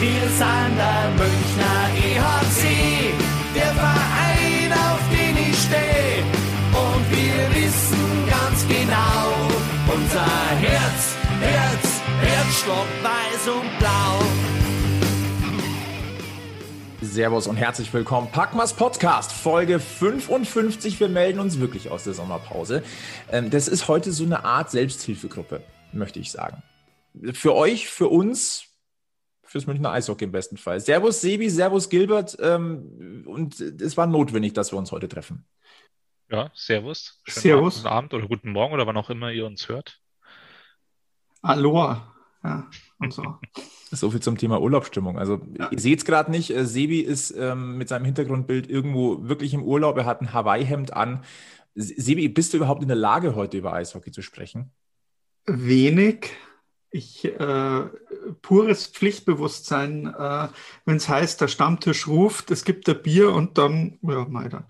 Wir sind der Münchner EHC, der Verein, auf den ich stehe. Und wir wissen ganz genau, unser Herz, Herz, Herzstock weiß und blau. Servus und herzlich willkommen. Packmas Podcast, Folge 55. Wir melden uns wirklich aus der Sommerpause. Ähm, das ist heute so eine Art Selbsthilfegruppe, möchte ich sagen. Für euch, für uns, fürs Münchner Eishockey im besten Fall. Servus Sebi, Servus Gilbert. Ähm, und es war notwendig, dass wir uns heute treffen. Ja, Servus. Schönen servus. Guten Abend oder guten Morgen oder wann auch immer ihr uns hört. Aloha. Ja, und so. So viel zum Thema Urlaubsstimmung. Also ja. ihr seht es gerade nicht. Äh, Sebi ist ähm, mit seinem Hintergrundbild irgendwo wirklich im Urlaub. Er hat ein Hawaii-Hemd an. Sebi, bist du überhaupt in der Lage, heute über Eishockey zu sprechen? Wenig. Ich äh, pures Pflichtbewusstsein, äh, wenn es heißt, der Stammtisch ruft, es gibt ein Bier und dann, ja, mal dann.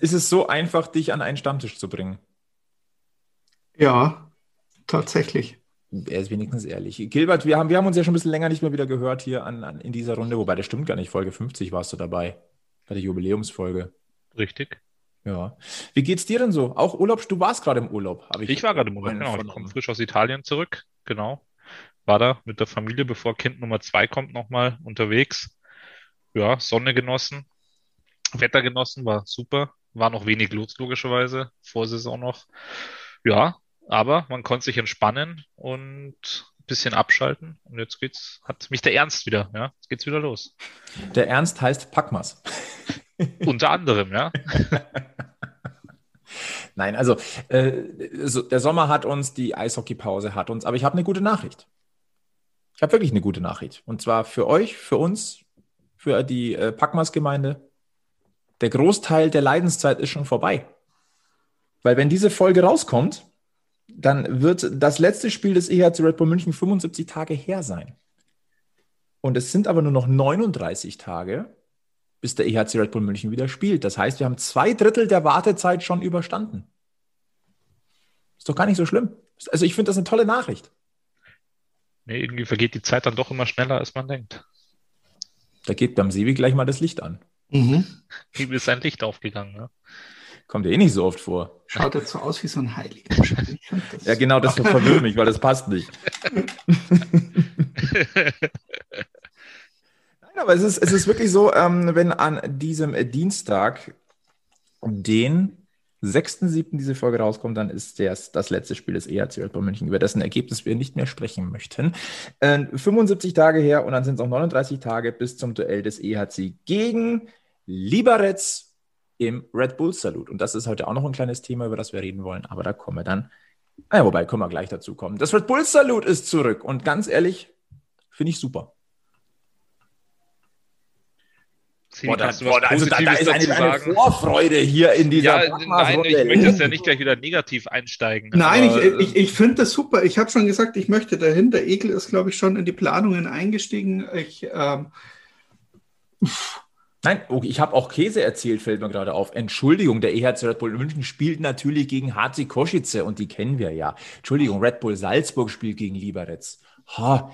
ist es so einfach, dich an einen Stammtisch zu bringen? Ja, Tatsächlich. Er ist wenigstens ehrlich. Gilbert, wir haben, wir haben uns ja schon ein bisschen länger nicht mehr wieder gehört hier an, an, in dieser Runde, wobei das stimmt gar nicht. Folge 50 warst du dabei. Bei der Jubiläumsfolge. Richtig. Ja. Wie geht's dir denn so? Auch Urlaub? Du warst gerade im Urlaub. ich, ich war gerade im Urlaub, genau. Ich komme frisch aus Italien zurück. Genau. War da mit der Familie, bevor Kind Nummer zwei kommt, nochmal unterwegs. Ja, Sonne genossen. Wetter genossen, war super. War noch wenig los, logischerweise. Vorsaison noch. Ja, aber man konnte sich entspannen und ein bisschen abschalten. Und jetzt geht's, hat mich der Ernst wieder, ja. Jetzt geht's wieder los. Der Ernst heißt Packmas. Unter anderem, ja. Nein, also äh, so, der Sommer hat uns, die Eishockeypause hat uns, aber ich habe eine gute Nachricht. Ich habe wirklich eine gute Nachricht. Und zwar für euch, für uns, für die äh, Packmas-Gemeinde. Der Großteil der Leidenszeit ist schon vorbei. Weil wenn diese Folge rauskommt, dann wird das letzte Spiel des EHC Red Bull München 75 Tage her sein. Und es sind aber nur noch 39 Tage, bis der EHC Red Bull München wieder spielt. Das heißt, wir haben zwei Drittel der Wartezeit schon überstanden. Ist doch gar nicht so schlimm. Also ich finde das eine tolle Nachricht. Nee, irgendwie vergeht die Zeit dann doch immer schneller, als man denkt. Da geht beim Sevi gleich mal das Licht an. Mhm. Ihm ist ein Licht aufgegangen. Ja? Kommt ja eh nicht so oft vor. Schaut jetzt so aus wie so ein Heiliger. ja, genau, das verwirrt mich, weil das passt nicht. Aber es ist, es ist wirklich so, ähm, wenn an diesem Dienstag, den 6.7. diese Folge rauskommt, dann ist das, das letzte Spiel des ERC Red München, über dessen Ergebnis wir nicht mehr sprechen möchten. Äh, 75 Tage her und dann sind es auch 39 Tage bis zum Duell des EHC gegen Liberec im Red Bull Salut. Und das ist heute auch noch ein kleines Thema, über das wir reden wollen, aber da kommen wir dann, naja, wobei, können wir gleich dazu kommen. Das Red Bull Salut ist zurück und ganz ehrlich, finde ich super. Boah, da, boah, also da, da, ist eine, eine, Vorfreude hier in dieser ja, Nein, ich möchte jetzt ja nicht gleich wieder negativ einsteigen. Nein, aber, ich, ich, ich finde das super. Ich habe schon gesagt, ich möchte dahin. Der Ekel ist, glaube ich, schon in die Planungen eingestiegen. Ich, ähm, Nein, okay, ich habe auch Käse erzählt, fällt mir gerade auf. Entschuldigung, der EHC Red Bull München spielt natürlich gegen HC Kosice und die kennen wir ja. Entschuldigung, Red Bull Salzburg spielt gegen Liberec. Ha,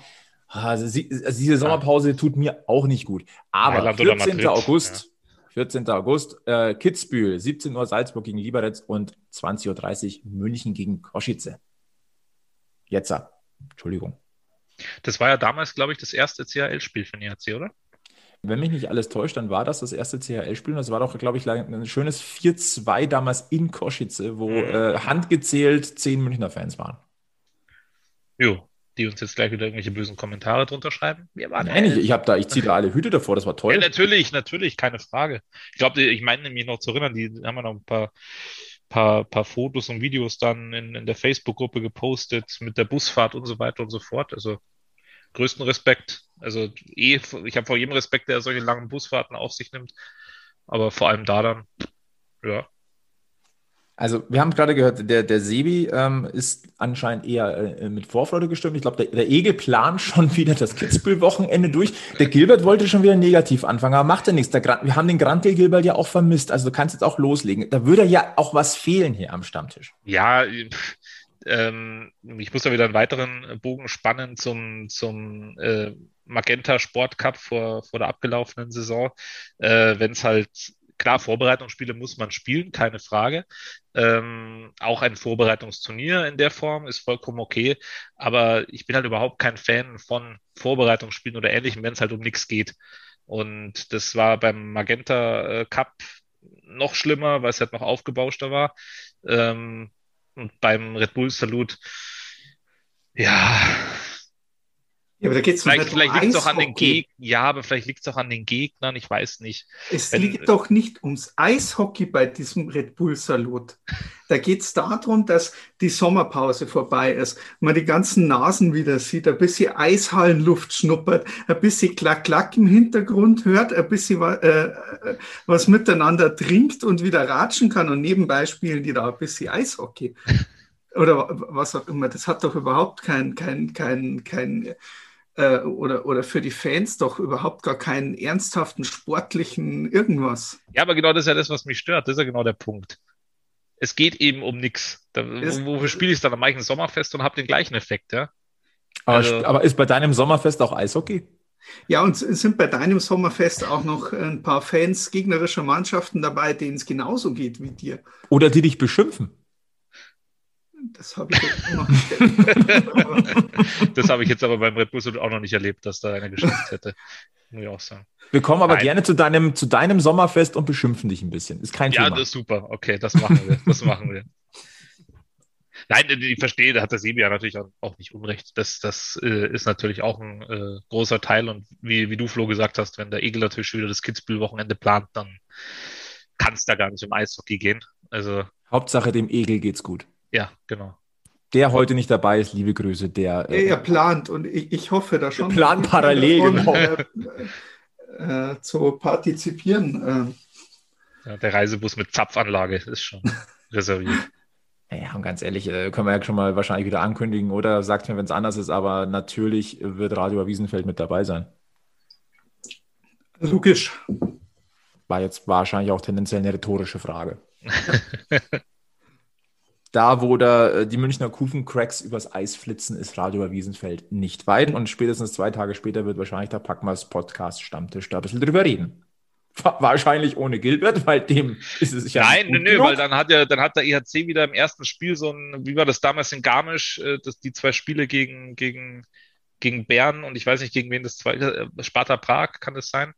also, sie, also diese Sommerpause tut mir auch nicht gut. Aber Mailand 14. August, ja. 14. August, äh, Kitzbühel, 17 Uhr Salzburg gegen Liberec und 20.30 Uhr München gegen Kosice. Jetzt, Entschuldigung. Das war ja damals, glaube ich, das erste CHL-Spiel für den EHC, oder? Wenn mich nicht alles täuscht, dann war das das erste CHL-Spiel. Und das war doch, glaube ich, ein schönes 4-2 damals in Koschice, wo mhm. äh, handgezählt zehn Münchner Fans waren. Jo, die uns jetzt gleich wieder irgendwelche bösen Kommentare drunter schreiben. Wir waren Nein, ich, ich, da, ich ziehe da alle Hüte davor, das war toll. Ja, natürlich, natürlich, keine Frage. Ich glaube, ich meine nämlich noch zu erinnern, die haben wir noch ein paar, paar, paar Fotos und Videos dann in, in der Facebook-Gruppe gepostet mit der Busfahrt und so weiter und so fort. Also größten Respekt. Also eh, ich habe vor jedem Respekt, der solche langen Busfahrten auf sich nimmt. Aber vor allem da dann, ja. Also wir haben gerade gehört, der, der Sebi ähm, ist anscheinend eher äh, mit Vorfreude gestimmt. Ich glaube, der, der Egel plant schon wieder das Kitzbühel-Wochenende durch. Der Gilbert wollte schon wieder negativ anfangen, aber macht ja nichts. Der, wir haben den Grantel Gilbert ja auch vermisst. Also du kannst jetzt auch loslegen. Da würde ja auch was fehlen hier am Stammtisch. Ja, ähm, ich muss da wieder einen weiteren Bogen spannen zum, zum äh, Magenta Sport Cup vor, vor der abgelaufenen Saison. Äh, Wenn es halt klar, Vorbereitungsspiele muss man spielen, keine Frage. Ähm, auch ein Vorbereitungsturnier in der Form ist vollkommen okay. Aber ich bin halt überhaupt kein Fan von Vorbereitungsspielen oder ähnlichem, wenn es halt um nichts geht. Und das war beim Magenta äh, Cup noch schlimmer, weil es halt noch aufgebauschter war. Ähm, und beim Red Bull Salut, ja, ja, aber da geht's vielleicht vielleicht liegt es auch an den Gegnern. Ja, aber vielleicht liegt es auch an den Gegnern, ich weiß nicht. Es Wenn, liegt doch nicht ums Eishockey bei diesem Red Bull Salut. Da geht es darum, dass die Sommerpause vorbei ist, man die ganzen Nasen wieder sieht, ein bisschen Eishallenluft schnuppert, ein bisschen Klack-Klack im Hintergrund hört, ein bisschen äh, was miteinander trinkt und wieder ratschen kann und nebenbei spielen die da ein bisschen Eishockey. Oder was auch immer. Das hat doch überhaupt kein, kein, kein, kein äh, oder, oder für die Fans doch überhaupt gar keinen ernsthaften sportlichen irgendwas. Ja, aber genau das ist ja das, was mich stört. Das ist ja genau der Punkt. Es geht eben um nichts. Wofür spiele ich es dann? Dann mache ich ein Sommerfest und habe den gleichen Effekt, ja. Aber, also, aber ist bei deinem Sommerfest auch Eishockey? Ja, und sind bei deinem Sommerfest auch noch ein paar Fans gegnerischer Mannschaften dabei, denen es genauso geht wie dir? Oder die dich beschimpfen? Das habe ich jetzt noch Das habe ich jetzt aber beim Red Bull auch noch nicht erlebt, dass da einer geschimpft hätte. Muss ich auch sagen. Wir kommen aber Nein. gerne zu deinem, zu deinem Sommerfest und beschimpfen dich ein bisschen. Ist kein ja, Thema. Ja, das ist super. Okay, das machen wir. Das machen wir. Nein, ich verstehe, da hat der Sebi ja natürlich auch, auch nicht unrecht. Das, das äh, ist natürlich auch ein äh, großer Teil. Und wie, wie du, Flo, gesagt hast, wenn der Egel natürlich wieder das Kitzbühel-Wochenende plant, dann kann es da gar nicht um Eishockey gehen. Also Hauptsache dem Egel geht's gut. Ja, genau. Der heute nicht dabei ist, liebe Grüße, der. Äh, er plant und ich, ich hoffe da schon. Plant parallel, davon, genau. Äh, äh, zu partizipieren. Äh. Ja, der Reisebus mit Zapfanlage ist schon reserviert. Ja, und ganz ehrlich, äh, können wir ja schon mal wahrscheinlich wieder ankündigen oder sagt mir, wenn es anders ist, aber natürlich wird Radio Wiesenfeld mit dabei sein. Logisch. War jetzt wahrscheinlich auch tendenziell eine rhetorische Frage. da, wo da äh, die Münchner Kufencracks übers Eis flitzen, ist Radio Wiesenfeld nicht weit. Und spätestens zwei Tage später wird wahrscheinlich der Packmas Podcast Stammtisch da ein bisschen drüber reden. Wahrscheinlich ohne Gilbert, weil dem ist es ja. Nein, nö, nö, weil dann hat ja, dann hat der EHC wieder im ersten Spiel so ein, wie war das damals in Garmisch, äh, das, die zwei Spiele gegen, gegen gegen Bern und ich weiß nicht, gegen wen das zweite, äh, Sparta Prag kann es sein,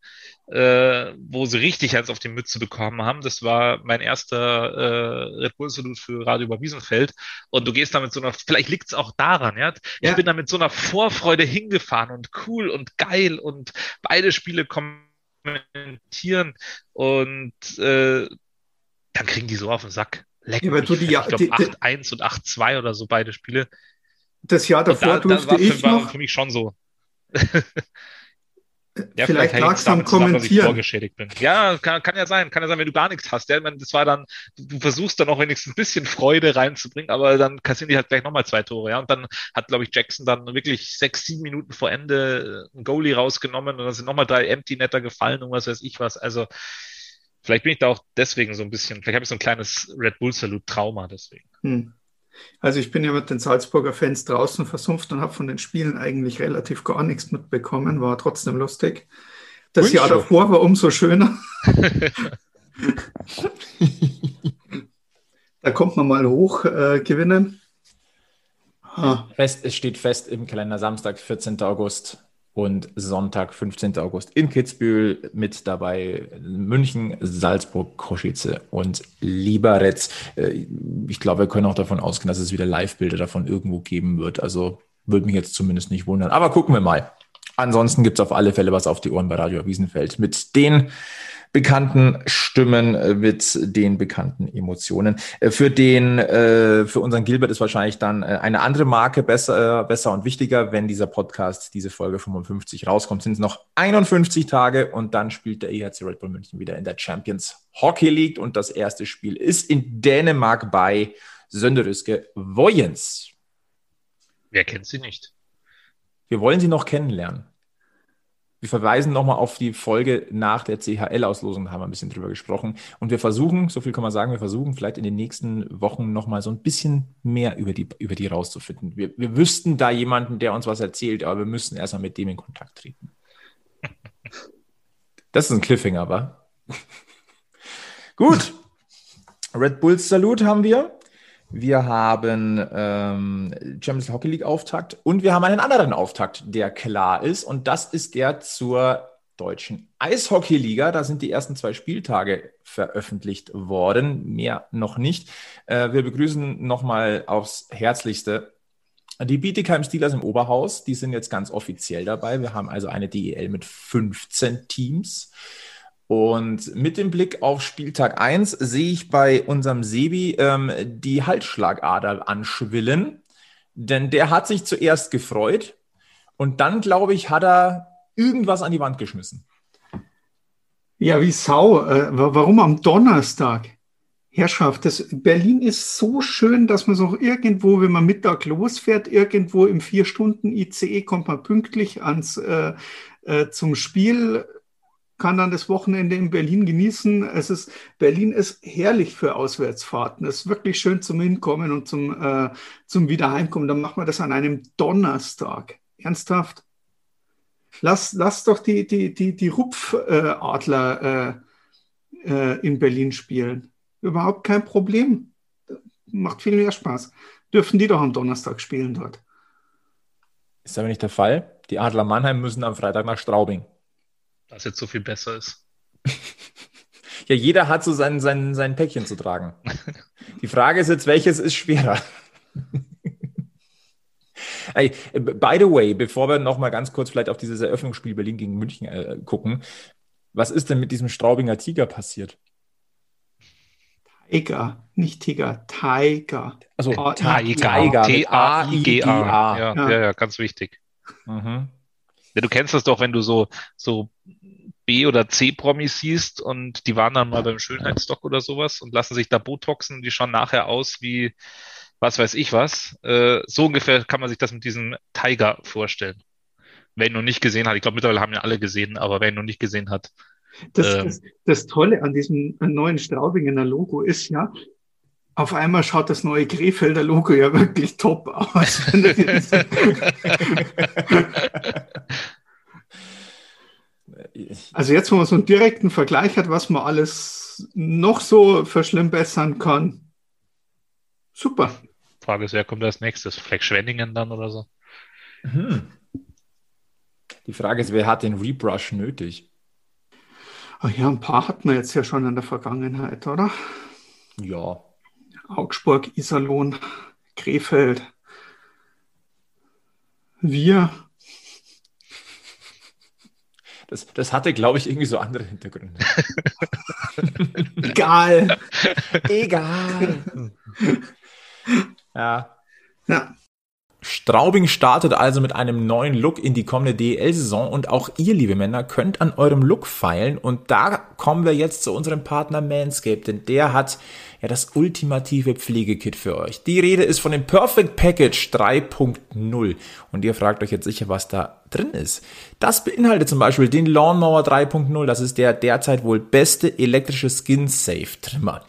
äh, wo sie richtig eins auf die Mütze bekommen haben. Das war mein erster äh, Red Bull Salut für Radio über Wiesenfeld. Und du gehst da mit so einer, vielleicht liegt es auch daran, ja. Ich ja. bin da mit so einer Vorfreude hingefahren und cool und geil und beide Spiele kommentieren und äh, dann kriegen die so auf den Sack. Leck ja, mich, die, ich glaube 8-1 und 8-2 oder so beide Spiele. Das Jahr davor da, durfte war ich für, noch. für mich schon so. Ja, vielleicht lag es am Kommentieren. vorgeschädigt bin. Ja, kann, kann, ja sein, kann ja sein, wenn du gar nichts hast. Ja, meine, das war dann, du versuchst dann auch wenigstens ein bisschen Freude reinzubringen, aber dann kassieren die halt gleich nochmal zwei Tore. Ja, und dann hat, glaube ich, Jackson dann wirklich sechs, sieben Minuten vor Ende ein Goalie rausgenommen und dann sind nochmal drei Empty-Netter gefallen und was weiß ich was. Also, vielleicht bin ich da auch deswegen so ein bisschen, vielleicht habe ich so ein kleines Red Bull Salute-Trauma deswegen. Hm. Also ich bin ja mit den Salzburger Fans draußen versumpft und habe von den Spielen eigentlich relativ gar nichts mitbekommen, war trotzdem lustig. Das Wünsche. Jahr davor war umso schöner. da kommt man mal hoch äh, gewinnen. Fest, es steht fest im Kalender Samstag, 14. August und Sonntag, 15. August in Kitzbühel mit dabei München, Salzburg, Koschice und Liberec. Äh, ich glaube, wir können auch davon ausgehen, dass es wieder Live-Bilder davon irgendwo geben wird. Also würde mich jetzt zumindest nicht wundern. Aber gucken wir mal. Ansonsten gibt es auf alle Fälle was auf die Ohren bei Radio Wiesenfeld mit den bekannten Stimmen, äh, mit den bekannten Emotionen. Äh, für den, äh, für unseren Gilbert ist wahrscheinlich dann eine andere Marke besser, besser und wichtiger. Wenn dieser Podcast, diese Folge 55 rauskommt, sind es noch 51 Tage und dann spielt der EHC Red Bull München wieder in der Champions Hockey League und das erste Spiel ist in Dänemark bei Sönderüske Vojens. Wer kennt sie nicht? Wir wollen sie noch kennenlernen. Wir verweisen nochmal auf die Folge nach der CHL-Auslosung, da haben wir ein bisschen drüber gesprochen. Und wir versuchen, so viel kann man sagen, wir versuchen vielleicht in den nächsten Wochen nochmal so ein bisschen mehr über die, über die rauszufinden. Wir, wir wüssten da jemanden, der uns was erzählt, aber wir müssen erstmal mit dem in Kontakt treten. Das ist ein Cliffhanger, wa? Gut. Red Bulls Salut haben wir. Wir haben ähm, Champions Hockey League Auftakt und wir haben einen anderen Auftakt, der klar ist. Und das ist der zur deutschen Eishockey-Liga. Da sind die ersten zwei Spieltage veröffentlicht worden, mehr noch nicht. Äh, wir begrüßen nochmal aufs Herzlichste die Bietigheim Steelers im Oberhaus. Die sind jetzt ganz offiziell dabei. Wir haben also eine DEL mit 15 Teams. Und mit dem Blick auf Spieltag 1 sehe ich bei unserem Sebi ähm, die Halsschlagader anschwillen. Denn der hat sich zuerst gefreut und dann, glaube ich, hat er irgendwas an die Wand geschmissen. Ja, wie Sau. Äh, warum am Donnerstag? Herrschaft, das, Berlin ist so schön, dass man es auch irgendwo, wenn man Mittag losfährt, irgendwo im vier Stunden ICE kommt man pünktlich ans äh, äh, zum Spiel kann dann das Wochenende in Berlin genießen. Es ist, Berlin ist herrlich für Auswärtsfahrten. Es ist wirklich schön zum Hinkommen und zum, äh, zum Wiederheimkommen. Dann machen wir das an einem Donnerstag. Ernsthaft? Lass, lass doch die, die, die, die Rupfadler äh, äh, in Berlin spielen. Überhaupt kein Problem. Macht viel mehr Spaß. Dürfen die doch am Donnerstag spielen dort. Ist aber nicht der Fall. Die Adler Mannheim müssen am Freitag nach Straubing was jetzt so viel besser ist. ja, jeder hat so sein, sein, sein Päckchen zu tragen. Die Frage ist jetzt, welches ist schwerer? Hey, by the way, bevor wir noch mal ganz kurz vielleicht auf dieses Eröffnungsspiel Berlin gegen München äh, gucken, was ist denn mit diesem Straubinger Tiger passiert? Tiger, nicht Tiger, Tiger. Also Tiger. T-A-I-G-A. Ja, ja, ja, ganz wichtig. Mhm. Ja, du kennst das doch, wenn du so, so B- oder C-Promis siehst und die waren dann mal beim Schönheitsdoc oder sowas und lassen sich da Botoxen, die schauen nachher aus wie was weiß ich was. Äh, so ungefähr kann man sich das mit diesem Tiger vorstellen. Wer ihn noch nicht gesehen hat, ich glaube mittlerweile haben ihn alle gesehen, aber wer ihn noch nicht gesehen hat. Das, ähm, das, das Tolle an diesem neuen Straubinger Logo ist ja, auf einmal schaut das neue Krefelder Logo ja wirklich top aus. also jetzt, wo man so einen direkten Vergleich hat, was man alles noch so verschlimmbessern kann. Super. Frage ist, wer kommt als nächstes? Vielleicht Schwenningen dann oder so? Hm. Die Frage ist, wer hat den Rebrush nötig? Ach ja, ein paar hatten wir jetzt ja schon in der Vergangenheit, oder? Ja, Augsburg, Iserlohn, Krefeld. Wir. Das, das hatte, glaube ich, irgendwie so andere Hintergründe. Egal. Egal. ja. Ja. Straubing startet also mit einem neuen Look in die kommende DL-Saison und auch ihr, liebe Männer, könnt an eurem Look feilen und da kommen wir jetzt zu unserem Partner Manscaped, denn der hat ja das ultimative Pflegekit für euch. Die Rede ist von dem Perfect Package 3.0 und ihr fragt euch jetzt sicher, was da drin ist. Das beinhaltet zum Beispiel den Lawnmower 3.0, das ist der derzeit wohl beste elektrische Skin-Safe-Trimmer.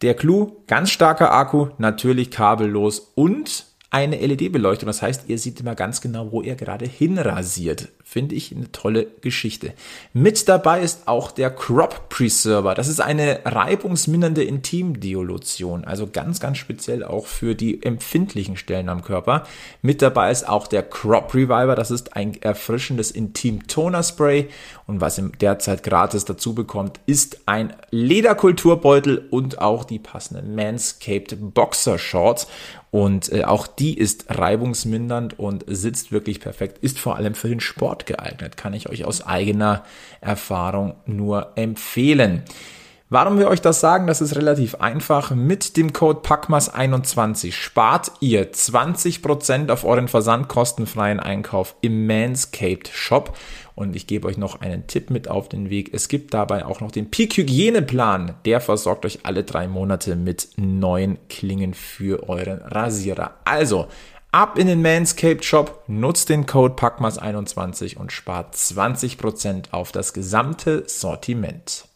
Der Clou, ganz starker Akku, natürlich kabellos und eine LED-Beleuchtung. Das heißt, ihr seht immer ganz genau, wo ihr gerade hinrasiert. Finde ich eine tolle Geschichte. Mit dabei ist auch der Crop Preserver. Das ist eine reibungsmindernde Intimdiolution, also ganz, ganz speziell auch für die empfindlichen Stellen am Körper. Mit dabei ist auch der Crop Reviver. Das ist ein erfrischendes Intim-Toner-Spray. Und was im derzeit gratis dazu bekommt, ist ein Lederkulturbeutel und auch die passenden Manscaped Boxer Shorts. Und äh, auch die ist reibungsmindernd und sitzt wirklich perfekt, ist vor allem für den Sport geeignet, kann ich euch aus eigener Erfahrung nur empfehlen. Warum wir euch das sagen, das ist relativ einfach. Mit dem Code PACMAS21 spart ihr 20% auf euren versandkostenfreien Einkauf im Manscaped Shop. Und ich gebe euch noch einen Tipp mit auf den Weg. Es gibt dabei auch noch den Peak Hygieneplan. Der versorgt euch alle drei Monate mit neuen Klingen für euren Rasierer. Also Ab in den Manscaped Shop, nutzt den Code PACMAS21 und spart 20% auf das gesamte Sortiment.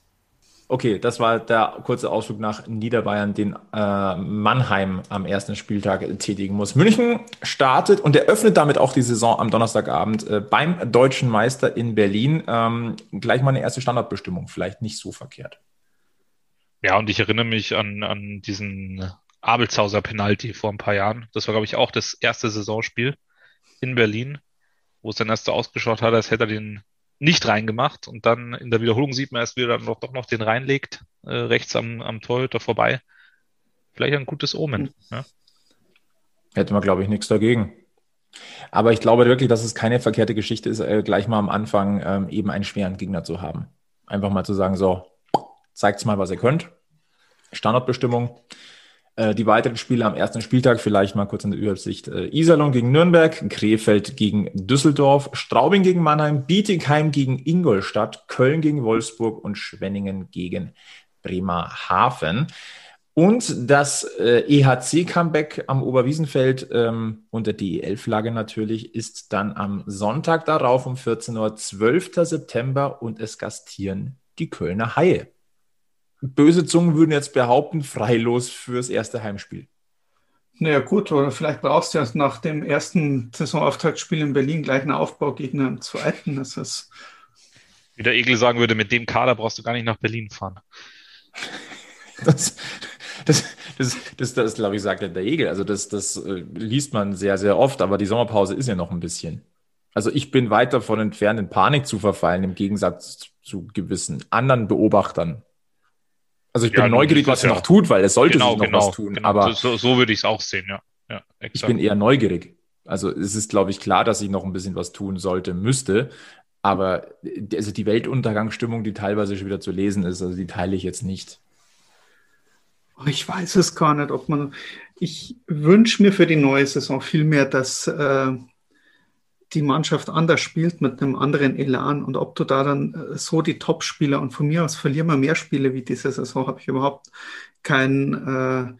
Okay, das war der kurze Ausflug nach Niederbayern, den äh, Mannheim am ersten Spieltag tätigen muss. München startet und eröffnet damit auch die Saison am Donnerstagabend äh, beim deutschen Meister in Berlin. Ähm, gleich mal eine erste Standardbestimmung, vielleicht nicht so verkehrt. Ja, und ich erinnere mich an, an diesen Abelshauser Penalty vor ein paar Jahren. Das war, glaube ich, auch das erste Saisonspiel in Berlin, wo es dann erst so ausgeschaut hat, als hätte er den nicht reingemacht und dann in der Wiederholung sieht man erst, wie er dann noch, doch noch den reinlegt, äh, rechts am, am Torhüter vorbei. Vielleicht ein gutes Omen. Ja. Hätte man, glaube ich, nichts dagegen. Aber ich glaube wirklich, dass es keine verkehrte Geschichte ist, äh, gleich mal am Anfang ähm, eben einen schweren Gegner zu haben. Einfach mal zu sagen, so, zeigt's mal, was ihr könnt. Standardbestimmung. Äh, die weiteren Spiele am ersten Spieltag vielleicht mal kurz in der Übersicht. Äh, Iserlohn gegen Nürnberg, Krefeld gegen Düsseldorf, Straubing gegen Mannheim, Bietigheim gegen Ingolstadt, Köln gegen Wolfsburg und Schwenningen gegen Bremerhaven. Und das äh, EHC-Comeback am Oberwiesenfeld ähm, unter DEL-Flagge natürlich ist dann am Sonntag darauf um 14 Uhr, 12. September und es gastieren die Kölner Haie böse Zungen würden jetzt behaupten, freilos fürs erste Heimspiel. Naja, gut, oder vielleicht brauchst du ja nach dem ersten Saisonauftaktspiel in Berlin gleich einen Aufbaugegner im zweiten. Das ist Wie der Egel sagen würde, mit dem Kader brauchst du gar nicht nach Berlin fahren. Das, das, das, das, das glaube ich, sagt der Egel. Also, das, das äh, liest man sehr, sehr oft, aber die Sommerpause ist ja noch ein bisschen. Also, ich bin weit davon entfernt, in Panik zu verfallen, im Gegensatz zu gewissen anderen Beobachtern. Also ich bin ja, neugierig, was er ja. noch tut, weil es sollte genau, sich noch genau, was tun. Genau. Aber so, so würde ich es auch sehen, ja. ja ich bin eher neugierig. Also es ist, glaube ich, klar, dass ich noch ein bisschen was tun sollte, müsste. Aber also die Weltuntergangsstimmung, die teilweise schon wieder zu lesen ist, also die teile ich jetzt nicht. Oh, ich weiß es gar nicht, ob man. Ich wünsche mir für die neue Saison vielmehr, dass äh, die Mannschaft anders spielt mit einem anderen Elan und ob du da dann äh, so die Top-Spieler und von mir aus verlieren wir mehr Spiele wie diese Saison, habe ich überhaupt kein, äh,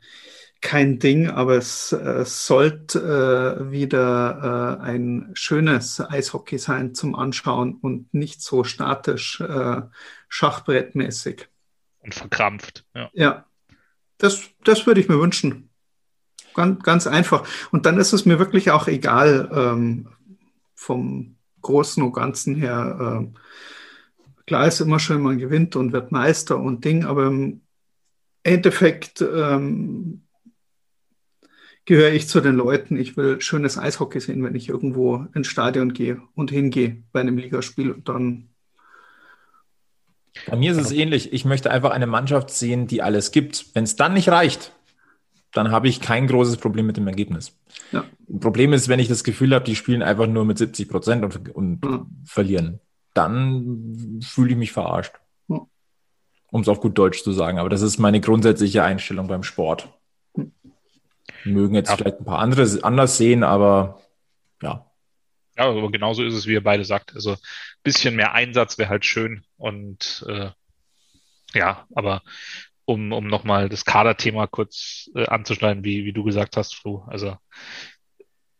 kein Ding, aber es äh, sollte äh, wieder äh, ein schönes Eishockey sein zum Anschauen und nicht so statisch äh, schachbrettmäßig. Und verkrampft. Ja, ja das, das würde ich mir wünschen. Ganz, ganz einfach. Und dann ist es mir wirklich auch egal, ähm, vom Großen und Ganzen her, äh, klar ist immer schön, man gewinnt und wird Meister und Ding, aber im Endeffekt ähm, gehöre ich zu den Leuten, ich will schönes Eishockey sehen, wenn ich irgendwo ins Stadion gehe und hingehe bei einem Ligaspiel und dann. Bei mir ist es ähnlich. Ich möchte einfach eine Mannschaft sehen, die alles gibt. Wenn es dann nicht reicht, dann habe ich kein großes Problem mit dem Ergebnis. Ja. Problem ist, wenn ich das Gefühl habe, die spielen einfach nur mit 70 Prozent und, und ja. verlieren, dann fühle ich mich verarscht. Ja. Um es auf gut Deutsch zu sagen. Aber das ist meine grundsätzliche Einstellung beim Sport. Mögen jetzt vielleicht ein paar andere anders sehen, aber ja. Ja, aber genauso ist es, wie ihr beide sagt. Also ein bisschen mehr Einsatz wäre halt schön und äh, ja, aber um, um nochmal das Kaderthema kurz äh, anzuschneiden, wie, wie du gesagt hast, Flo. Also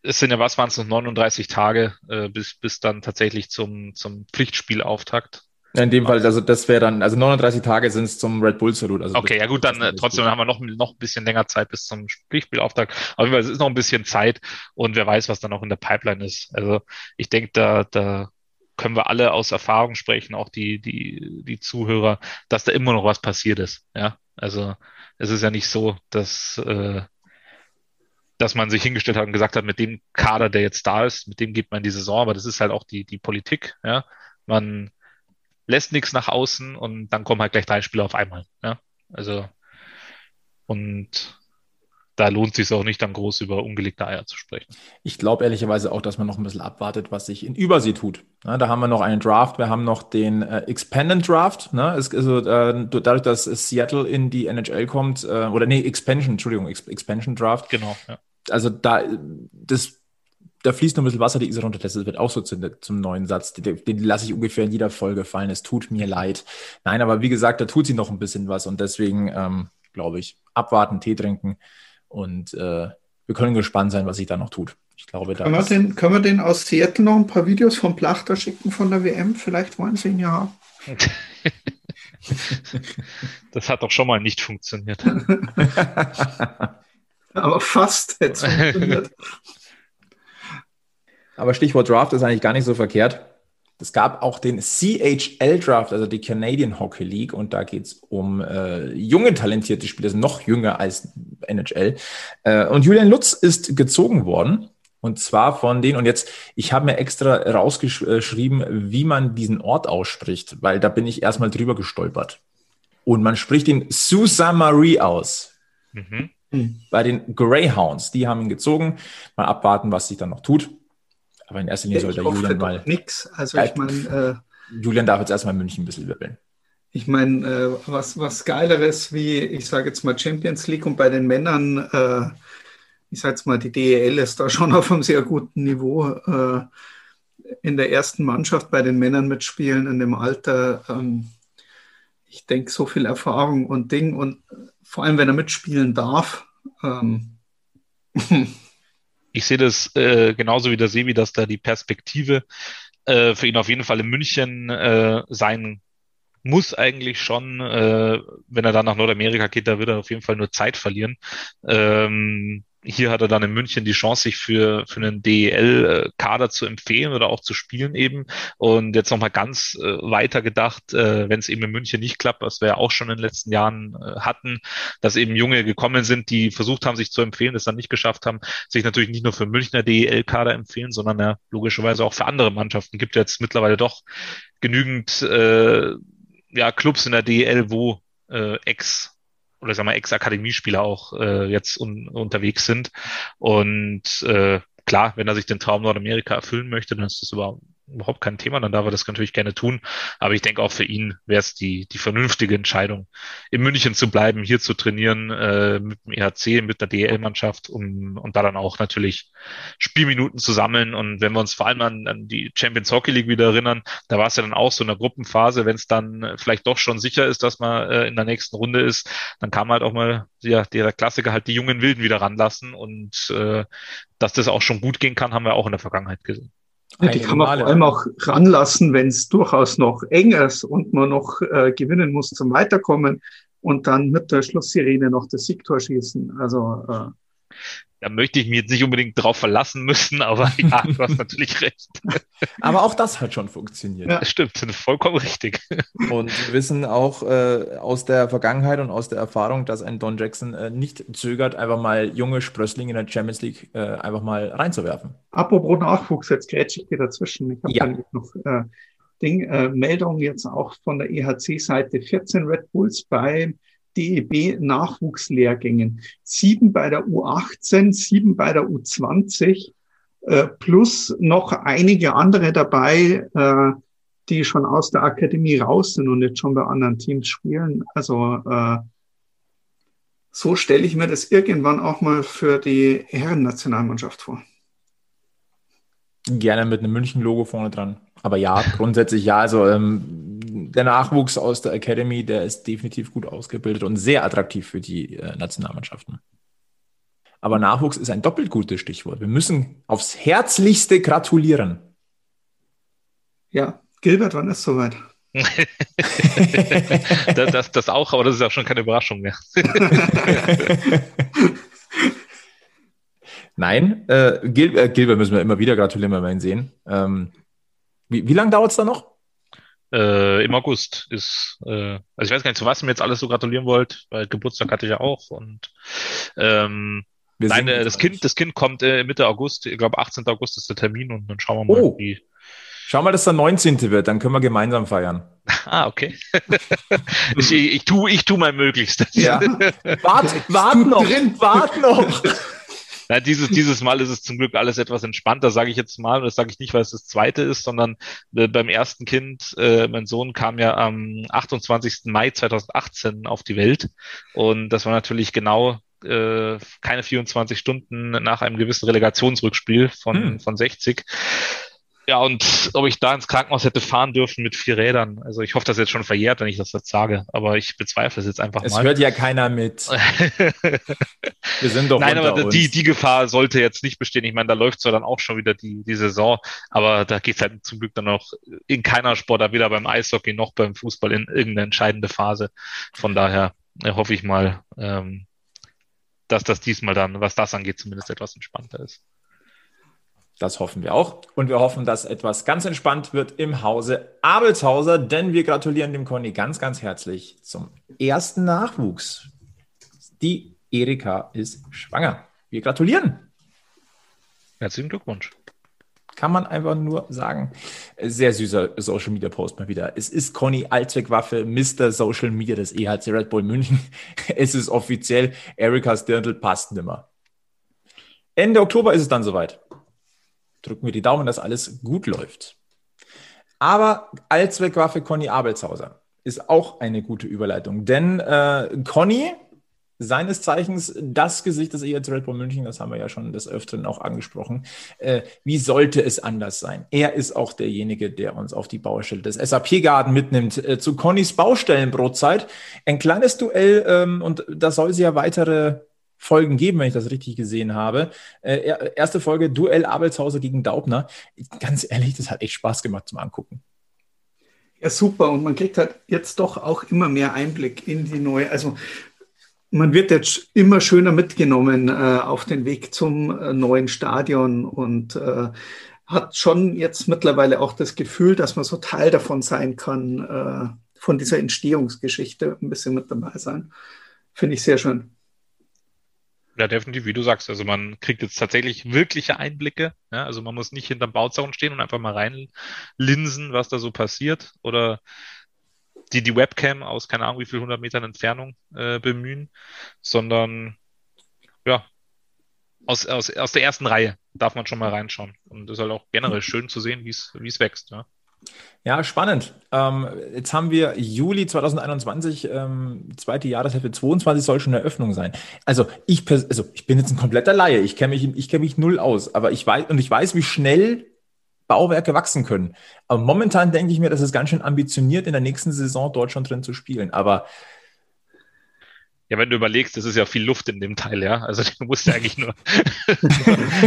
es sind ja, was waren es noch 39 Tage, äh, bis, bis dann tatsächlich zum, zum Pflichtspielauftakt. In dem Fall, also das wäre dann, also 39 Tage sind es zum Red Bull Salut. Also okay, ja gut, dann äh, trotzdem haben wir noch, noch ein bisschen länger Zeit bis zum Pflichtspielauftakt. Auf jeden Fall, es ist noch ein bisschen Zeit und wer weiß, was dann noch in der Pipeline ist. Also ich denke, da, da können wir alle aus Erfahrung sprechen, auch die, die, die Zuhörer, dass da immer noch was passiert ist. Ja, also es ist ja nicht so, dass, äh, dass man sich hingestellt hat und gesagt hat, mit dem Kader, der jetzt da ist, mit dem geht man in die Saison, aber das ist halt auch die, die Politik. Ja, man lässt nichts nach außen und dann kommen halt gleich drei Spieler auf einmal. Ja, also und da lohnt es sich auch nicht, dann groß über ungelegte Eier zu sprechen. Ich glaube ehrlicherweise auch, dass man noch ein bisschen abwartet, was sich in Übersee tut. Ja, da haben wir noch einen Draft, wir haben noch den äh, Expanded Draft. Ne? Es, also, äh, dadurch, dass Seattle in die NHL kommt, äh, oder nee, Expansion, Entschuldigung, Ex Expansion Draft. Genau. Ja. Also da, das, da fließt noch ein bisschen Wasser die Isar runter. Das wird auch so zum, zum neuen Satz. Den, den lasse ich ungefähr in jeder Folge fallen. Es tut mir leid. Nein, aber wie gesagt, da tut sie noch ein bisschen was und deswegen ähm, glaube ich, abwarten, Tee trinken und äh, wir können gespannt sein, was sich da noch tut. Ich glaube, können, wir den, können wir den aus Seattle noch ein paar Videos von Plachter schicken von der WM? Vielleicht wollen sie ihn ja haben. das hat doch schon mal nicht funktioniert. Aber fast hätte es funktioniert. Aber Stichwort Draft ist eigentlich gar nicht so verkehrt. Es gab auch den CHL Draft, also die Canadian Hockey League, und da geht es um äh, junge, talentierte Spieler, also noch jünger als NHL. Äh, und Julian Lutz ist gezogen worden. Und zwar von denen, und jetzt, ich habe mir extra rausgeschrieben, wie man diesen Ort ausspricht, weil da bin ich erstmal drüber gestolpert. Und man spricht ihn Sault Marie aus. Mhm. Bei den Greyhounds, die haben ihn gezogen. Mal abwarten, was sich dann noch tut. Aber in erster Linie sollte der Julian mal. Nix. Also ich meine. Äh, Julian darf jetzt erstmal München ein bisschen wirbeln. Ich meine, äh, was, was Geileres wie, ich sage jetzt mal Champions League und bei den Männern, äh, ich sage jetzt mal, die DEL ist da schon auf einem sehr guten Niveau. Äh, in der ersten Mannschaft bei den Männern mitspielen in dem Alter. Ähm, ich denke, so viel Erfahrung und Ding und vor allem, wenn er mitspielen darf. Ähm, ich sehe das äh, genauso wie der Sebi, dass da die Perspektive äh, für ihn auf jeden Fall in München äh, sein muss eigentlich schon, äh, wenn er dann nach Nordamerika geht, da wird er auf jeden Fall nur Zeit verlieren. Ähm, hier hat er dann in München die Chance, sich für, für einen DEL-Kader zu empfehlen oder auch zu spielen eben. Und jetzt nochmal ganz äh, weiter gedacht, äh, wenn es eben in München nicht klappt, was wir ja auch schon in den letzten Jahren äh, hatten, dass eben Junge gekommen sind, die versucht haben, sich zu empfehlen, das dann nicht geschafft haben, sich natürlich nicht nur für Münchner DEL-Kader empfehlen, sondern ja logischerweise auch für andere Mannschaften. Gibt jetzt mittlerweile doch genügend äh, ja, Clubs in der DEL, wo äh, Ex oder sagen wir Ex-Akademiespieler auch äh, jetzt un unterwegs sind. Und äh, klar, wenn er sich den Traum Nordamerika erfüllen möchte, dann ist das überhaupt überhaupt kein Thema, dann darf er das natürlich gerne tun. Aber ich denke auch für ihn wäre es die, die vernünftige Entscheidung, in München zu bleiben, hier zu trainieren, äh, mit dem EHC, mit der DL-Mannschaft um, und da dann auch natürlich Spielminuten zu sammeln. Und wenn wir uns vor allem an, an die Champions Hockey League wieder erinnern, da war es ja dann auch so in der Gruppenphase, wenn es dann vielleicht doch schon sicher ist, dass man äh, in der nächsten Runde ist, dann kann man halt auch mal ja, der Klassiker halt die jungen Wilden wieder ranlassen und äh, dass das auch schon gut gehen kann, haben wir auch in der Vergangenheit gesehen. Ja, die kann man vor allem auch ranlassen, wenn es durchaus noch eng ist und man noch äh, gewinnen muss zum Weiterkommen und dann mit der Schlusssirene noch das Siegtor schießen. Also äh, da möchte ich mich jetzt nicht unbedingt drauf verlassen müssen, aber ja, du hast natürlich recht. Aber auch das hat schon funktioniert. Ja, stimmt, vollkommen richtig. Und wir wissen auch äh, aus der Vergangenheit und aus der Erfahrung, dass ein Don Jackson äh, nicht zögert, einfach mal junge Sprösslinge in der Champions League äh, einfach mal reinzuwerfen. Apropos Nachwuchs, jetzt grätsche ich dir dazwischen. Ich habe ja. noch äh, Ding, äh, Meldung jetzt auch von der EHC-Seite 14 Red Bulls bei DEB-Nachwuchslehrgängen. Sieben bei der U18, sieben bei der U20, äh, plus noch einige andere dabei, äh, die schon aus der Akademie raus sind und jetzt schon bei anderen Teams spielen. Also äh, so stelle ich mir das irgendwann auch mal für die Herrennationalmannschaft vor. Gerne mit einem München-Logo vorne dran. Aber ja, grundsätzlich ja. Also ähm, der Nachwuchs aus der Academy, der ist definitiv gut ausgebildet und sehr attraktiv für die äh, Nationalmannschaften. Aber Nachwuchs ist ein doppelt gutes Stichwort. Wir müssen aufs Herzlichste gratulieren. Ja, Gilbert, wann ist soweit? das, das, das auch, aber das ist auch schon keine Überraschung mehr. Nein, äh, Gil äh, Gilbert müssen wir immer wieder gratulieren, wenn wir ihn sehen. Ähm, wie, wie lange dauert es da noch? Äh, Im August ist, äh, also ich weiß gar nicht, zu was ihr mir jetzt alles so gratulieren wollt, weil Geburtstag hatte ich ja auch und ähm, nein, äh, das Kind, das Kind kommt äh, Mitte August, ich glaube 18. August ist der Termin und dann schauen wir mal, oh. wie. Schau mal, dass der 19. wird, dann können wir gemeinsam feiern. Ah, okay. ich, ich, tu, ich tu mein Möglichstes. Ja. Wart, wart noch, drin. wart noch. Na, dieses, dieses Mal ist es zum Glück alles etwas entspannter, sage ich jetzt mal. Und das sage ich nicht, weil es das zweite ist, sondern äh, beim ersten Kind, äh, mein Sohn kam ja am 28. Mai 2018 auf die Welt. Und das war natürlich genau äh, keine 24 Stunden nach einem gewissen Relegationsrückspiel von, hm. von 60. Ja, und ob ich da ins Krankenhaus hätte fahren dürfen mit vier Rädern. Also ich hoffe, das ist jetzt schon verjährt, wenn ich das jetzt sage. Aber ich bezweifle es jetzt einfach es mal. Es hört ja keiner mit. Wir sind doch Nein, aber die, die Gefahr sollte jetzt nicht bestehen. Ich meine, da läuft zwar dann auch schon wieder die, die Saison, aber da geht es halt zum Glück dann noch in keiner Sportart, weder beim Eishockey noch beim Fußball, in irgendeine entscheidende Phase. Von daher hoffe ich mal, ähm, dass das diesmal dann, was das angeht, zumindest etwas entspannter ist. Das hoffen wir auch. Und wir hoffen, dass etwas ganz entspannt wird im Hause Abelshauser, denn wir gratulieren dem Conny ganz, ganz herzlich zum ersten Nachwuchs. Die Erika ist schwanger. Wir gratulieren. Herzlichen Glückwunsch. Kann man einfach nur sagen. Sehr süßer Social Media Post mal wieder. Es ist Conny Allzweckwaffe, Mr. Social Media des EHC Red Bull München. Es ist offiziell, Erikas Dirndl passt nimmer. Ende Oktober ist es dann soweit drücken wir die Daumen, dass alles gut läuft. Aber Allzweckwaffe Conny Abelshauser ist auch eine gute Überleitung, denn äh, Conny, seines Zeichens das Gesicht des EHC Red Bull München, das haben wir ja schon des Öfteren auch angesprochen. Äh, wie sollte es anders sein? Er ist auch derjenige, der uns auf die Baustelle des SAP-Garten mitnimmt. Äh, zu Connys Baustellenbrotzeit. Ein kleines Duell ähm, und da soll sie ja weitere Folgen geben, wenn ich das richtig gesehen habe. Äh, erste Folge Duell Abelshauser gegen Daubner. Ganz ehrlich, das hat echt Spaß gemacht zum Angucken. Ja, super. Und man kriegt halt jetzt doch auch immer mehr Einblick in die neue. Also man wird jetzt immer schöner mitgenommen äh, auf den Weg zum äh, neuen Stadion und äh, hat schon jetzt mittlerweile auch das Gefühl, dass man so Teil davon sein kann, äh, von dieser Entstehungsgeschichte ein bisschen mit dabei sein. Finde ich sehr schön. Ja, definitiv, wie du sagst. Also man kriegt jetzt tatsächlich wirkliche Einblicke. Ja? Also man muss nicht hinterm Bauzaun stehen und einfach mal reinlinsen, was da so passiert. Oder die, die Webcam aus keine Ahnung wie viel hundert Metern Entfernung äh, bemühen, sondern ja, aus, aus, aus der ersten Reihe darf man schon mal reinschauen. Und es ist halt auch generell schön zu sehen, wie es wie es wächst. Ja? Ja, spannend. Ähm, jetzt haben wir Juli 2021, ähm, zweite Jahreshälfte 22 soll schon eine Eröffnung sein. Also ich, also ich bin jetzt ein kompletter Laie. Ich kenne mich, ich kenne mich null aus, aber ich weiß und ich weiß, wie schnell Bauwerke wachsen können. Aber momentan denke ich mir, das ist ganz schön ambitioniert, in der nächsten Saison dort schon drin zu spielen. Aber ja, wenn du überlegst, es ist ja viel Luft in dem Teil, ja. Also du musst ja eigentlich nur,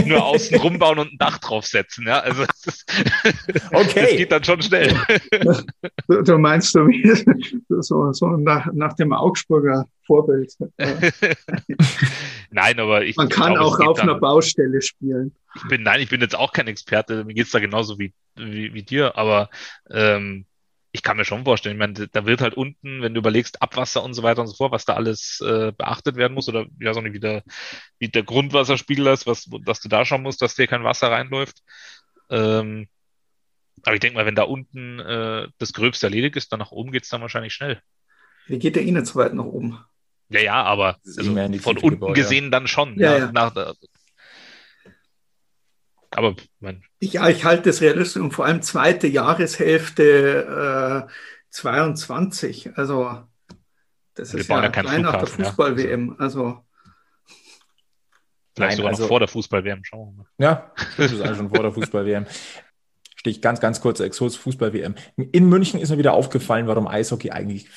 nur außen rumbauen und ein Dach draufsetzen, ja. Also es ist, okay. das geht dann schon schnell. Du, du meinst so wie so, so nach, nach dem Augsburger Vorbild. nein, aber ich. Man kann glaube, auch auf dann, einer Baustelle spielen. Ich bin, nein, ich bin jetzt auch kein Experte, mir geht's da genauso wie, wie, wie dir, aber ähm, ich kann mir schon vorstellen, ich meine, da wird halt unten, wenn du überlegst, Abwasser und so weiter und so fort, was da alles äh, beachtet werden muss, oder ja, so nicht, wie der, wie der Grundwasserspiegel ist, was, dass du da schauen musst, dass dir kein Wasser reinläuft. Ähm, aber ich denke mal, wenn da unten äh, das Gröbste erledigt ist, dann nach oben geht's dann wahrscheinlich schnell. Wie geht der nicht so weit nach oben? Ja, ja, aber also von unten Gebäude, gesehen ja. dann schon. Ja, ja. Nach, aber mein ja, ich halte es realistisch und vor allem zweite Jahreshälfte äh, 22. Also das Wir ist ja, ja klein nach der Fußball-WM. Ja. Also Vielleicht Nein, sogar also, noch vor der Fußball-WM. Schauen wir mal. Ja, das ist also schon vor der Fußball-WM. Stich ganz, ganz kurz, Exos Fußball-WM. In München ist mir wieder aufgefallen, warum Eishockey eigentlich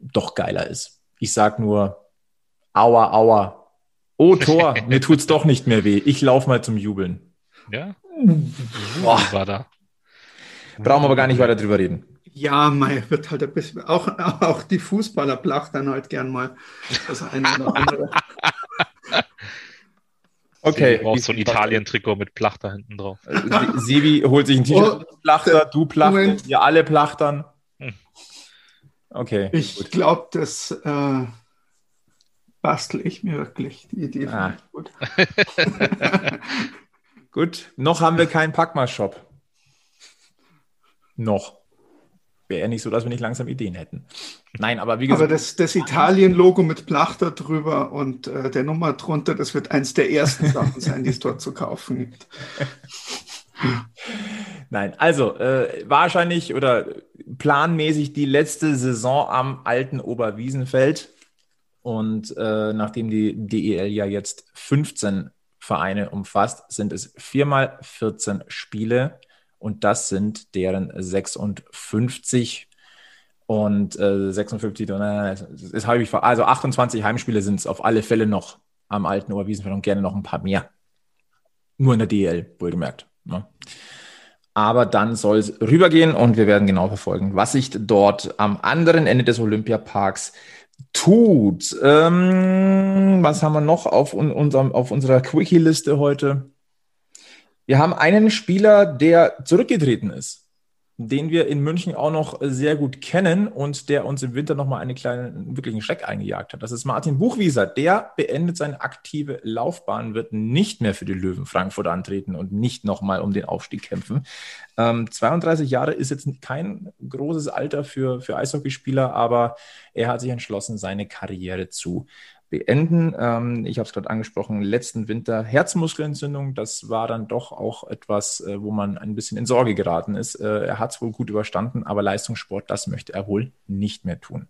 doch geiler ist. Ich sag nur, aua, aua. Oh, Tor, mir tut's doch nicht mehr weh. Ich lauf mal zum Jubeln. Ja? Boah. War da. Brauchen wir aber gar nicht weiter drüber reden. Ja, mei, wird halt ein bisschen, auch, auch die Fußballer plachtern halt gern mal das eine oder andere. Okay. Du brauchst so ein Italien-Trikot mit Plachter hinten drauf. Äh, Sebi holt sich ein T-Shirt oh, Plachter, du Plachter, wir alle plachtern. Hm. Okay. Ich glaube, das äh, bastel ich mir wirklich. Die Idee ah. gut. Gut, noch haben wir keinen Packma-Shop. Noch. Wäre ja nicht so, dass wir nicht langsam Ideen hätten. Nein, aber wie gesagt. Aber das, das Italien-Logo mit Plachter drüber und äh, der Nummer drunter, das wird eins der ersten Sachen sein, die es dort zu kaufen gibt. Nein, also äh, wahrscheinlich oder planmäßig die letzte Saison am alten Oberwiesenfeld. Und äh, nachdem die DEL ja jetzt 15 Vereine umfasst, sind es viermal 14 Spiele Und das sind deren 56 und äh, 56, äh, das habe ich also 28 Heimspiele sind es auf alle Fälle noch am alten Oberwiesenfeld und gerne noch ein paar mehr. Nur in der DL, wohlgemerkt. Ne? Aber dann soll es rübergehen und wir werden genau verfolgen, was sich dort am anderen Ende des Olympiaparks tut. Ähm, was haben wir noch auf, unserem, auf unserer Quickie-Liste heute? Wir haben einen Spieler, der zurückgetreten ist den wir in München auch noch sehr gut kennen und der uns im Winter nochmal einen kleinen, wirklichen Schreck eingejagt hat. Das ist Martin Buchwieser. Der beendet seine aktive Laufbahn, wird nicht mehr für die Löwen Frankfurt antreten und nicht nochmal um den Aufstieg kämpfen. Ähm, 32 Jahre ist jetzt kein großes Alter für, für Eishockeyspieler, aber er hat sich entschlossen, seine Karriere zu beenden. Ähm, ich habe es gerade angesprochen, letzten Winter Herzmuskelentzündung. Das war dann doch auch etwas, äh, wo man ein bisschen in Sorge geraten ist. Äh, er hat es wohl gut überstanden, aber Leistungssport, das möchte er wohl nicht mehr tun.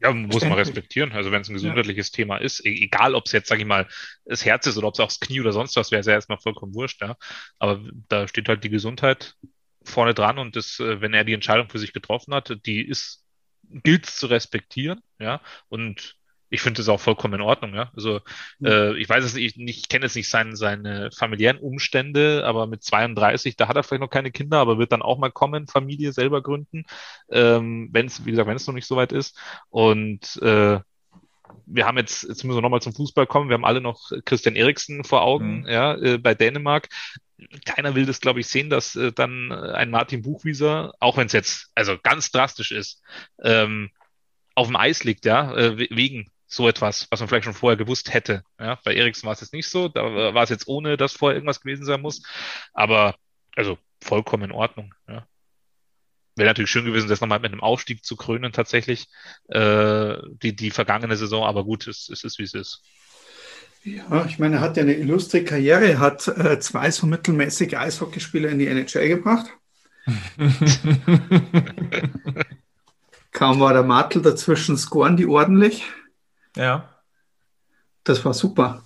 Ja, muss man respektieren. Also wenn es ein gesundheitliches ja. Thema ist, e-, egal ob es jetzt, sage ich mal, das Herz ist oder ob es auch das Knie oder sonst was wäre, ist ja erstmal vollkommen wurscht, ja. Aber da steht halt die Gesundheit vorne dran und das, äh, wenn er die Entscheidung für sich getroffen hat, die ist, gilt zu respektieren, ja. Und ich finde das auch vollkommen in Ordnung, ja. Also mhm. äh, ich weiß es nicht, ich kenne jetzt nicht seine, seine familiären Umstände, aber mit 32, da hat er vielleicht noch keine Kinder, aber wird dann auch mal kommen, Familie selber gründen, ähm, wenn es, wie gesagt, wenn es noch nicht so weit ist. Und äh, wir haben jetzt, jetzt müssen wir nochmal zum Fußball kommen, wir haben alle noch Christian Eriksen vor Augen, mhm. ja, äh, bei Dänemark. Keiner will das, glaube ich, sehen, dass äh, dann ein Martin Buchwieser, auch wenn es jetzt also ganz drastisch ist, ähm, auf dem Eis liegt, ja, äh, wegen so etwas, was man vielleicht schon vorher gewusst hätte. Ja, bei Ericsson war es jetzt nicht so, da war es jetzt ohne, dass vorher irgendwas gewesen sein muss. Aber also vollkommen in Ordnung. Ja. Wäre natürlich schön gewesen, das nochmal mit einem Aufstieg zu krönen, tatsächlich, äh, die, die vergangene Saison, aber gut, es, es ist, wie es ist. Ja, ich meine, er hat ja eine illustre Karriere, hat äh, zwei so mittelmäßige Eishockeyspieler in die NHL gebracht. Kaum war der Martel dazwischen, scoren die ordentlich. Ja. Das war super.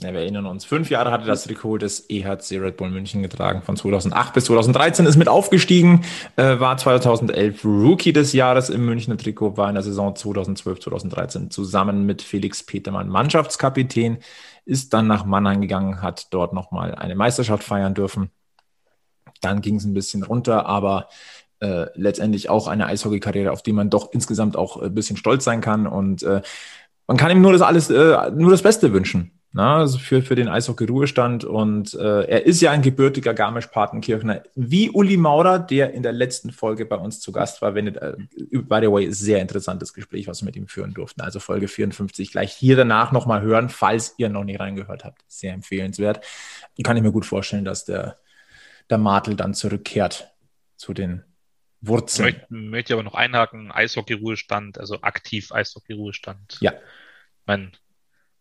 Ja, wir erinnern uns, fünf Jahre hatte das Trikot des EHC Red Bull München getragen. Von 2008 bis 2013 ist mit aufgestiegen, äh, war 2011 Rookie des Jahres im Münchner Trikot, war in der Saison 2012, 2013 zusammen mit Felix Petermann Mannschaftskapitän, ist dann nach Mannheim gegangen, hat dort nochmal eine Meisterschaft feiern dürfen. Dann ging es ein bisschen runter, aber äh, letztendlich auch eine Eishockey-Karriere, auf die man doch insgesamt auch ein bisschen stolz sein kann und äh, man kann ihm nur das alles, äh, nur das Beste wünschen. Na, also für, für den Eishockey-Ruhestand. Und äh, er ist ja ein gebürtiger Garmisch-Partenkirchner, wie Uli Maurer, der in der letzten Folge bei uns zu Gast war. Wenn, äh, by the way, sehr interessantes Gespräch, was wir mit ihm führen durften. Also Folge 54 gleich hier danach nochmal hören, falls ihr noch nicht reingehört habt. Sehr empfehlenswert. Kann ich mir gut vorstellen, dass der, der Martel dann zurückkehrt zu den Wurzeln. Ich möchte, möchte aber noch einhaken, Eishockey-Ruhestand, also aktiv Eishockey-Ruhestand. Ja. Ich meine,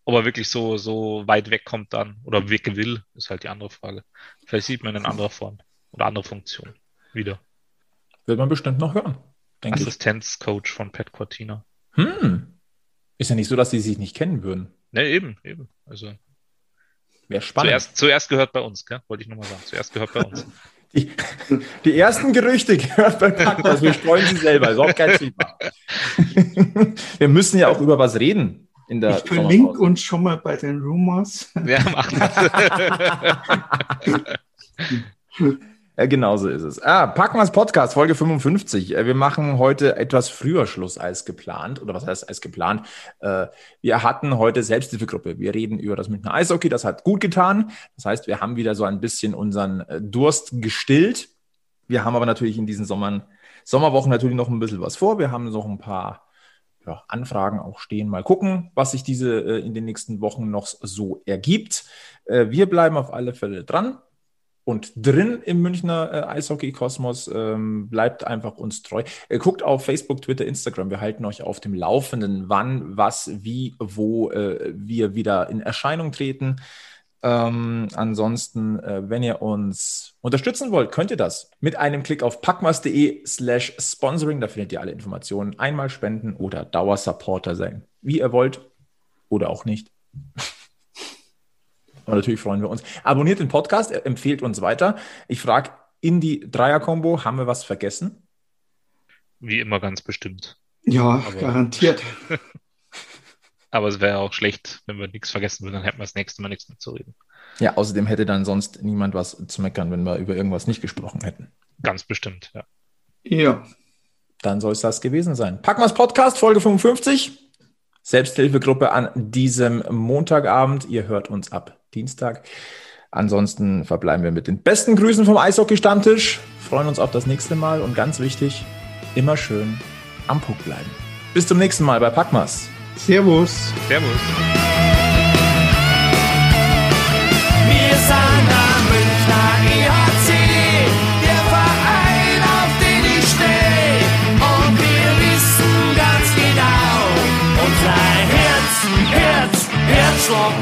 ob er wirklich so, so weit wegkommt dann oder weg will, ist halt die andere Frage. Vielleicht sieht man in anderer Form oder andere Funktion wieder. Wird man bestimmt noch hören. Assistenzcoach von Pat Cortina. Hm. Ist ja nicht so, dass sie sich nicht kennen würden. Ne, eben, eben. Also. Wäre spannend. Zuerst, zuerst gehört bei uns, gell? wollte ich nochmal sagen. Zuerst gehört bei uns. Die, die ersten Gerüchte gehört bei Packmas. Wir streuen sie selber. Ist auch kein Thema. Wir müssen ja auch über was reden. In der ich verlinke uns schon mal bei den Rumors. Ja, machen das. Ja, genau so ist es. Ah, Packmas Podcast, Folge 55. Äh, wir machen heute etwas früher Schluss als geplant. Oder was heißt als geplant? Äh, wir hatten heute Selbsthilfegruppe. Wir reden über das Münchner Eishockey. Das hat gut getan. Das heißt, wir haben wieder so ein bisschen unseren äh, Durst gestillt. Wir haben aber natürlich in diesen Sommern, Sommerwochen natürlich noch ein bisschen was vor. Wir haben noch ein paar ja, Anfragen auch stehen. Mal gucken, was sich diese in den nächsten Wochen noch so ergibt. wir bleiben auf alle Fälle dran und drin im Münchner äh, Eishockey-Kosmos. Ähm, bleibt einfach uns treu. Äh, guckt auf Facebook, Twitter, Instagram. Wir halten euch auf dem Laufenden, wann, was, wie, wo äh, wir wieder in Erscheinung treten. Ähm, ansonsten, äh, wenn ihr uns unterstützen wollt, könnt ihr das mit einem Klick auf packmas.de slash sponsoring. Da findet ihr alle Informationen. Einmal spenden oder Dauersupporter sein. Wie ihr wollt oder auch nicht. Aber natürlich freuen wir uns. Abonniert den Podcast, empfehlt uns weiter. Ich frage in die Dreier-Kombo, haben wir was vergessen? Wie immer ganz bestimmt. Ja, Aber garantiert. Aber es wäre auch schlecht, wenn wir nichts vergessen würden, dann hätten wir das nächste Mal nichts mehr zu reden. Ja, außerdem hätte dann sonst niemand was zu meckern, wenn wir über irgendwas nicht gesprochen hätten. Ganz bestimmt, ja. Ja. Dann soll es das gewesen sein. Packmas Podcast, Folge 55. Selbsthilfegruppe an diesem Montagabend. Ihr hört uns ab Dienstag. Ansonsten verbleiben wir mit den besten Grüßen vom Eishockey-Stammtisch, freuen uns auf das nächste Mal und ganz wichtig, immer schön am Puck bleiben. Bis zum nächsten Mal bei Packmas. Servus. Servus. Wir sind am Münchner EHC, der Verein, auf den ich stehe. Und wir wissen ganz genau, unser Herz, Herz, Herzschlag